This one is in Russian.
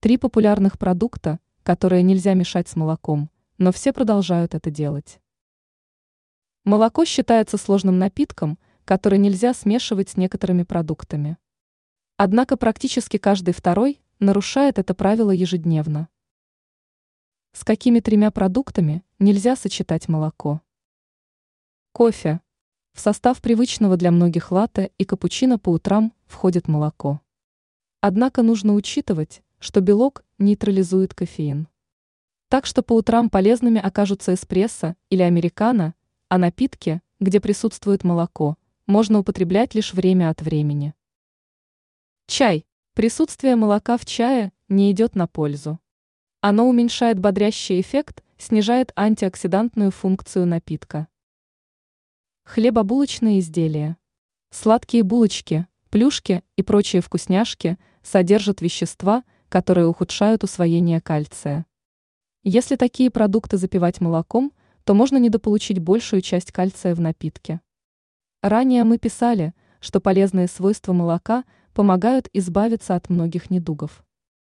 Три популярных продукта, которые нельзя мешать с молоком, но все продолжают это делать. Молоко считается сложным напитком, который нельзя смешивать с некоторыми продуктами. Однако практически каждый второй нарушает это правило ежедневно. С какими тремя продуктами нельзя сочетать молоко? Кофе. В состав привычного для многих латте и капучино по утрам входит молоко. Однако нужно учитывать, что белок нейтрализует кофеин. Так что по утрам полезными окажутся эспрессо или американо, а напитки, где присутствует молоко, можно употреблять лишь время от времени. Чай. Присутствие молока в чае не идет на пользу. Оно уменьшает бодрящий эффект, снижает антиоксидантную функцию напитка. Хлебобулочные изделия. Сладкие булочки, плюшки и прочие вкусняшки содержат вещества – которые ухудшают усвоение кальция. Если такие продукты запивать молоком, то можно недополучить большую часть кальция в напитке. Ранее мы писали, что полезные свойства молока помогают избавиться от многих недугов.